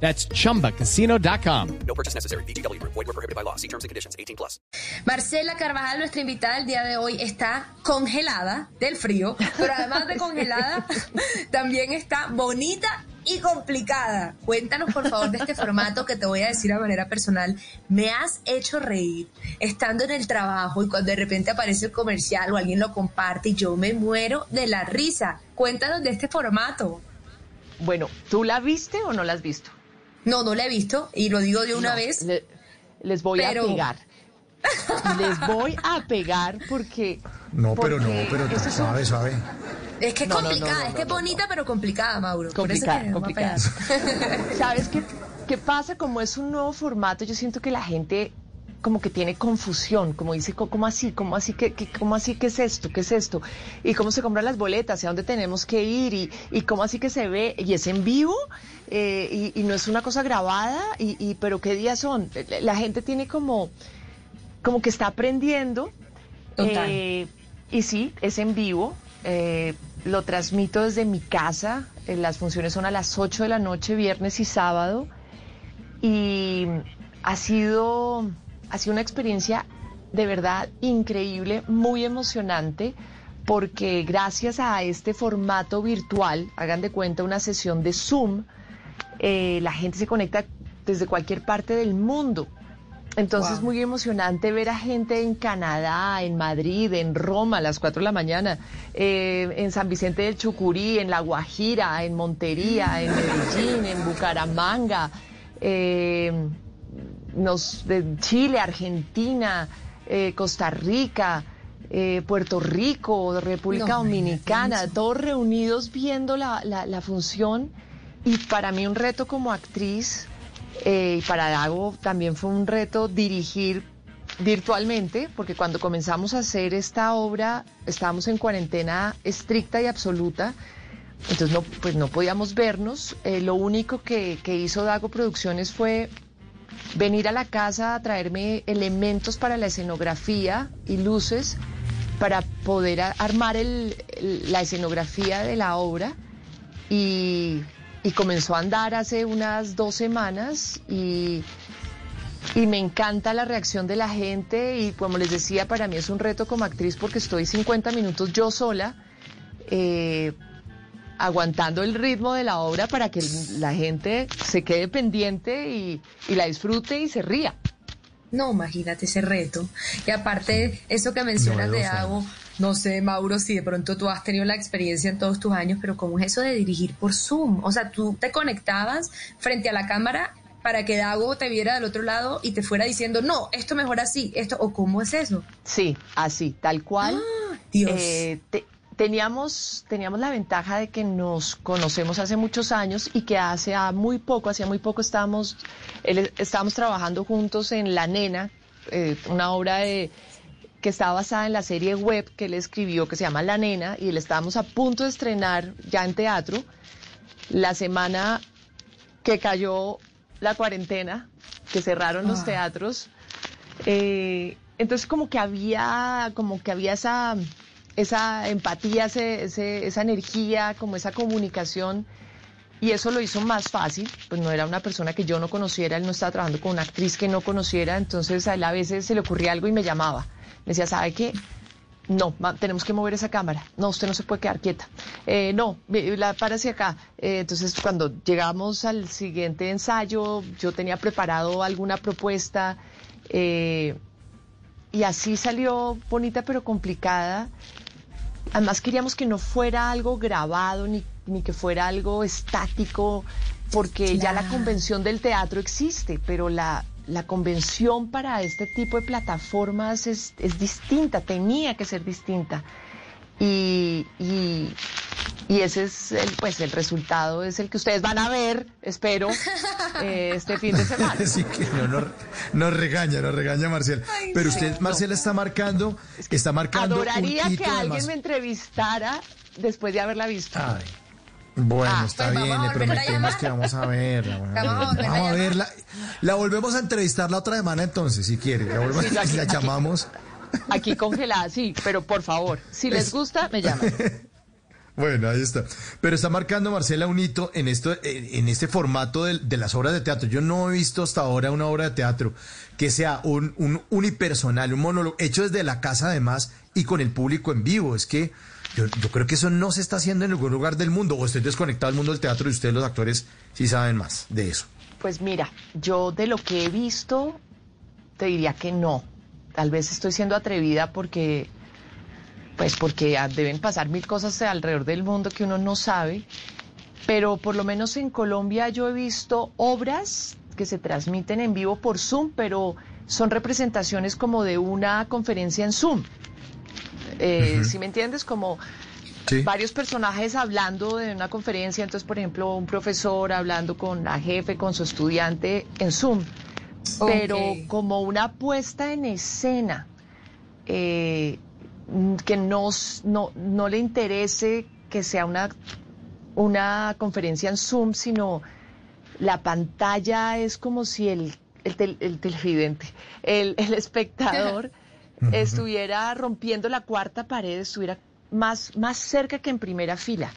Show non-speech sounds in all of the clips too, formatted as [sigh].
That's chumbacasino.com. No purchase necessary. BGW. Void were prohibited by law. See terms and conditions. 18 plus. Marcela Carvajal, nuestra invitada del día de hoy, está congelada del frío, pero además de congelada, [laughs] también está bonita y complicada. Cuéntanos, por favor, de este formato que te voy a decir a manera personal. Me has hecho reír estando en el trabajo y cuando de repente aparece el comercial o alguien lo comparte y yo me muero de la risa. Cuéntanos de este formato. Bueno, ¿tú la viste o no la has visto? No, no la he visto y lo digo de una No, vez. le- les voy pero- a pegar. Les voy a pegar porque. No, pero no, pero esto es un- suave, suave. Es que es No, no, no, complicada, no, es que es no, no. bonita pero complicada, Mauro. Por eso Complicada, complicada. ¿Sabes qué, qué pasa? Como es un nuevo formato, yo siento que la gente como que tiene confusión, como dice, ¿cómo así? ¿Cómo así? ¿Qué, qué- cómo así? ¿Qué es esto? ¿Qué es esto? ¿Y cómo se compran las boletas? ¿Y a dónde tenemos que ir? ¿Y, y cómo así que se ve? ¿Y es en vivo? Eh, y, y no es una cosa grabada? ¿Y, y pero qué días son? La gente tiene como, como que está aprendiendo. Total. Eh, y sí, es en vivo. eh, lo transmito desde mi casa. eh, las funciones son a las 8 de la noche, viernes y sábado. Y ha sido, ha sido una experiencia de verdad increíble, muy emocionante, porque gracias a este formato virtual, hagan de cuenta una sesión de Zoom, eh, la gente se conecta desde cualquier parte del mundo. Entonces es Wow. muy emocionante ver a gente en Canadá, en Madrid, en Roma a las 4 de la mañana, eh, en San Vicente del Chucurí, en La Guajira, en Montería, en Medellín, en Bucaramanga, eh, nos, de Chile, Argentina, eh, Costa Rica, eh, Puerto Rico, República No, Dominicana, todos reunidos viendo la, la- la función. Y para mí un reto como actriz, eh, y para Dago también fue un reto dirigir virtualmente, porque cuando comenzamos a hacer esta obra estábamos en cuarentena estricta y absoluta, entonces no, pues no podíamos vernos. Eh, lo único que, que hizo Dago Producciones fue venir a la casa a traerme elementos para la escenografía y luces para poder armar la escenografía de la obra y, comenzó a andar hace unas dos semanas y, y me encanta la reacción de la gente y como les decía, para mí es un reto como actriz porque estoy 50 minutos yo sola. eh, aguantando el ritmo de la obra para que la gente se quede pendiente y, y la disfrute y se ría. No, imagínate ese reto. Y aparte, eso que mencionas de. Dago, no sé, Mauro, si de pronto tú has tenido la experiencia en todos tus años, pero ¿cómo es eso de dirigir por Zoom? O sea, tú te conectabas frente a la cámara para que Dago te viera del otro lado y te fuera diciendo, no, esto mejor así, esto, o cómo es eso. Sí, así, tal cual. Dios. Eh, te- teníamos, teníamos la ventaja de que nos conocemos hace muchos años y que hace ah, muy poco, hacía muy poco estábamos, él- estábamos trabajando juntos en La Nena, eh, una obra de, que está basada en la serie web que él escribió que se llama La Nena y le estábamos a punto de estrenar ya en teatro. La semana que cayó la cuarentena, que cerraron los Ah. teatros, eh, entonces como que había, como que había esa, esa empatía, ese- ese- esa energía, como esa comunicación. Y eso lo hizo más fácil, pues no era una persona que yo no conociera, él no estaba trabajando con una actriz que no conociera, entonces a él a veces se le ocurría algo y me llamaba. Me decía, ¿sabe qué? No, tenemos que mover esa cámara. No, usted no se puede quedar quieta. Eh, no, la para hacia acá. Eh, entonces, cuando llegamos al siguiente ensayo, yo tenía preparado alguna propuesta eh, y así salió bonita pero complicada. Además queríamos que no fuera algo grabado ni, ni que fuera algo estático, porque ya la convención del teatro existe, pero la, la convención para este tipo de plataformas es, es distinta, tenía que ser distinta. Y, y, y ese es el, pues el resultado es el que ustedes van a ver, espero, [laughs] eh, este fin de semana. Sí, que no, no, nos regaña, nos regaña Marcela. Ay, Pero no. usted, Marcela, está marcando, está marcando Adoraría un que alguien más- me entrevistara después de haberla visto. Ay, bueno, Ah, está pues vamos bien, le prometemos que vamos a verla. Vamos a volver a Vamos a verla. La volvemos a entrevistar la otra semana entonces, si quiere. La, volvemos, Sí, aquí- la aquí- llamamos. Aquí congelada, sí, pero por favor, si les gusta, me llaman. [laughs] Bueno, ahí está. Pero está marcando Marcela un hito en esto, en este formato de, de las obras de teatro. Yo no he visto hasta ahora una obra de teatro que sea un, un unipersonal, un monólogo hecho desde la casa además y con el público en vivo. Es que yo, yo creo que eso no se está haciendo en ningún lugar del mundo. O estoy desconectado del mundo del teatro y ustedes los actores sí saben más de eso. Pues mira, yo de lo que he visto, te diría que no. Tal vez estoy siendo atrevida porque, pues porque ah, deben pasar mil cosas alrededor del mundo que uno no sabe. Pero por lo menos en Colombia yo he visto obras que se transmiten en vivo por Zoom, pero son representaciones como de una conferencia en Zoom. Eh, ¿Sí me entiendes? Como Sí. varios personajes hablando de una conferencia, entonces por ejemplo un profesor hablando con la jefe, con su estudiante en Zoom, pero como una puesta en escena eh, que no, no, no le interese que sea una, una conferencia en Zoom, sino la pantalla es como si el, el, tel- el televidente, el, el espectador estuviera rompiendo la cuarta pared, estuviera más, más cerca que en primera fila,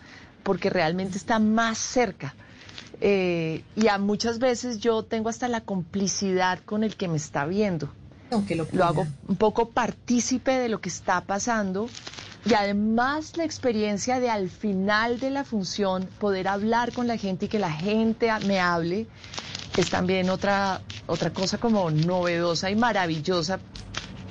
porque realmente está más cerca. Eh, y a muchas veces yo tengo hasta la complicidad con el que me está viendo Locura. lo hago un poco partícipe de lo que está pasando y además la experiencia de al final de la función poder hablar con la gente y que la gente me hable es también otra otra cosa como novedosa y maravillosa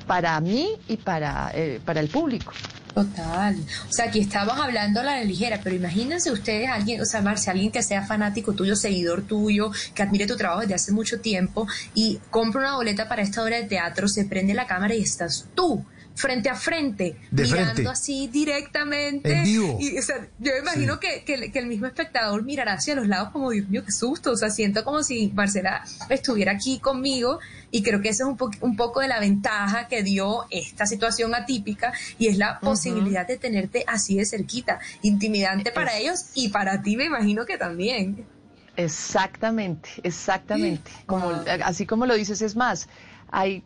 para mí y para eh, para el público. Total. O sea, aquí estamos hablando la ligera, pero imagínense ustedes alguien, o sea, Marcia, alguien que sea fanático tuyo, seguidor tuyo, que admire tu trabajo desde hace mucho tiempo y compra una boleta para esta obra de teatro, se prende la cámara y estás tú frente a frente, De mirando frente. así directamente. En vivo. Y, o sea, yo me imagino Sí. que, que el- que el mismo espectador mirará hacia los lados como, Dios mío, qué susto. O sea, siento como si Marcela estuviera aquí conmigo y creo que eso es un, po- un poco de la ventaja que dio esta situación atípica y es la posibilidad de tenerte así de cerquita, intimidante para ellos y para ti me imagino que también. Exactamente, exactamente. [gasps] Como, Wow. Así como lo dices, es más, hay,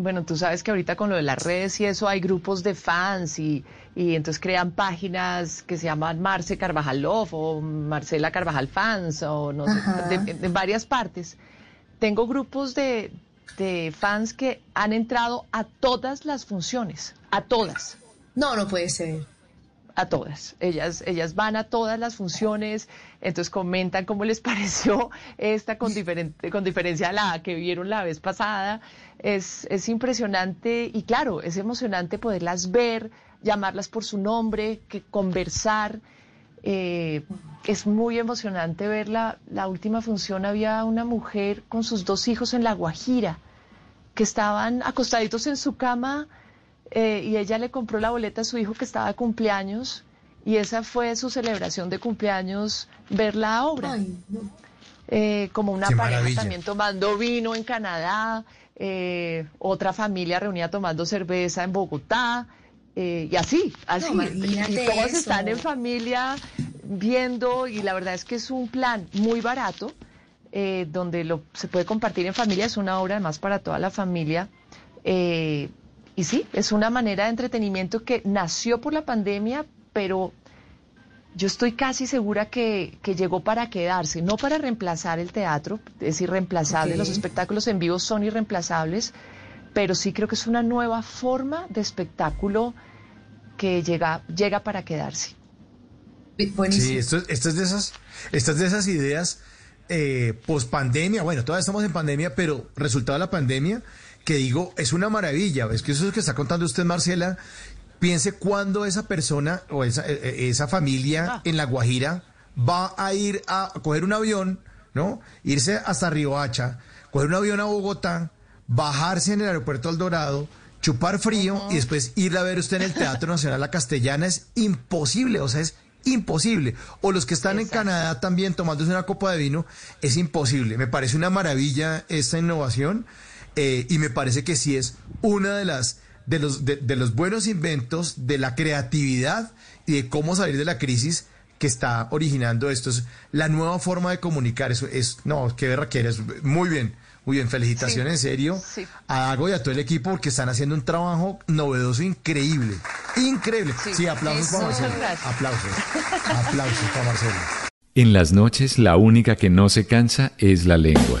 bueno, tú sabes que ahorita con lo de las redes y eso hay grupos de fans y, y entonces crean páginas que se llaman Marce Carvajal Love o Marcela Carvajal Fans o no sé, de, de varias partes. Tengo grupos de, de fans que han entrado a todas las funciones, a todas No, no puede ser. A todas. Ellas, ellas van a todas las funciones, entonces comentan cómo les [laughs] pareció esta con, diferente, con diferencia a la que vieron la vez pasada. Es, es impresionante y claro, es emocionante poderlas ver, llamarlas por su nombre, que conversar. Eh, es muy emocionante ver la, la última función. Había una mujer con sus dos hijos en La Guajira que estaban acostaditos en su cama eh, y ella le compró la boleta a su hijo que estaba de cumpleaños y esa fue su celebración de cumpleaños, ver la obra. Ay, no. Eh, como una Qué pareja maravilla. también tomando vino en Canadá, eh, otra familia reunida tomando cerveza en Bogotá, eh, y así, así. No, y todos eso. están en familia viendo, y la verdad es que es un plan muy barato, eh, donde lo, se puede compartir en familia, es una obra además para toda la familia. eh, y sí, es una manera de entretenimiento que nació por la pandemia, pero yo estoy casi segura que, que llegó para quedarse, no para reemplazar el teatro, es irreemplazable, los espectáculos en vivo son irreemplazables, pero sí creo que es una nueva forma de espectáculo que llega, llega para quedarse. Buenísimo. Sí, esto, es- esto es de esas, estas de esas ideas eh, post pandemia. Bueno, todavía estamos en pandemia, pero resultado de la pandemia, que digo, es una maravilla. Es que eso es lo que está contando usted, Marcela. Piense cuándo esa persona o esa, eh, eh, esa familia Ah. en La Guajira va a ir a coger un avión, ¿no? Irse hasta Riohacha, coger un avión a Bogotá, bajarse en el aeropuerto El Dorado, chupar frío y después ir a ver usted en el Teatro [laughs] Nacional La Castellana. Es imposible, o sea, es imposible. O los que están en Canadá también tomándose una copa de vino, es imposible. Me parece una maravilla esta innovación eh, y me parece que sí es una de las de los de, de los buenos inventos de la creatividad y de cómo salir de la crisis que está originando esto. Es la nueva forma de comunicar. Eso es, no, qué verra quieres. Muy bien. Muy bien, felicitaciones en serio sí. a Dago y a todo el equipo porque están haciendo un trabajo novedoso, increíble. Increíble. Sí, Sí, aplausos para Marcelo. Aplausos. Aplausos para Marcelo. En las noches la única que no se cansa es la lengua.